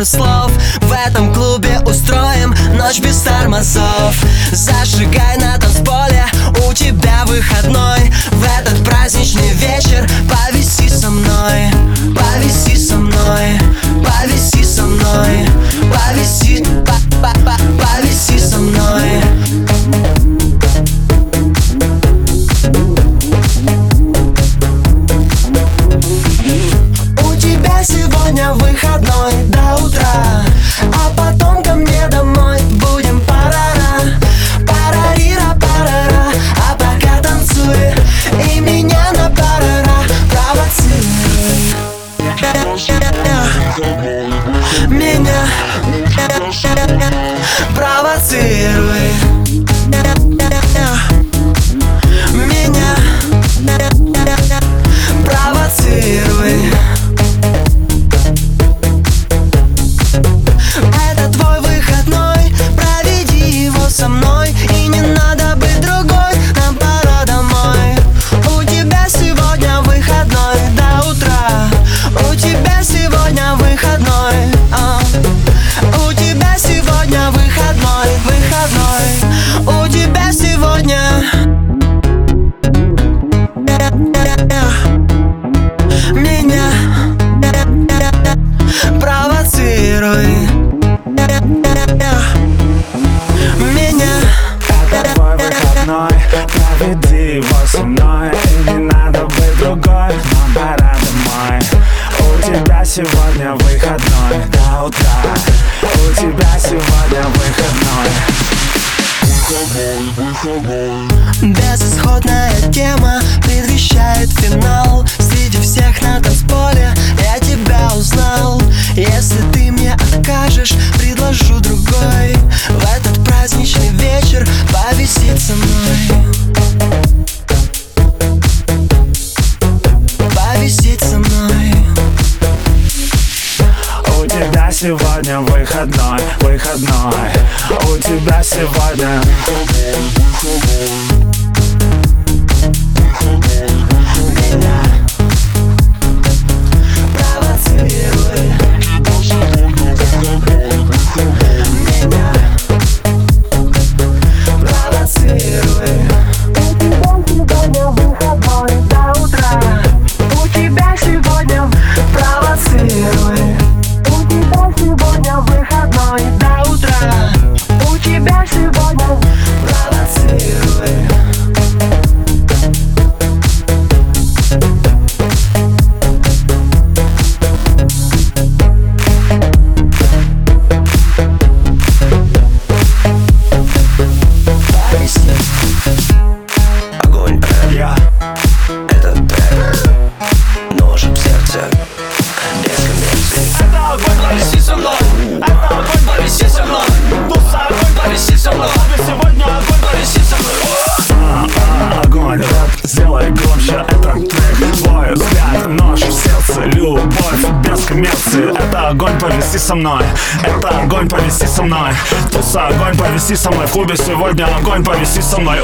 пару слов В этом клубе устроим ночь без тормозов. Зажигай на танцполе, у тебя выходной. В этот праздничный вечер повиси со мной Повиси со мной, повиси со мной Повиси, по со мной. У тебя сегодня выходной до Меня. Провоцируй меня. Провоцируй меня. Это твой выходной, проведи его со мной И не надо быть другой, нам пора домой У тебя сегодня выходной до утра У тебя сегодня выходной Безысходная тема сегодня выходной, выходной. У тебя сегодня в сердце Любовь без коммерции Это огонь, повиси со мной Это огонь, повиси со мной Туса, огонь, повиси со мной В клубе сегодня огонь, повиси со мной!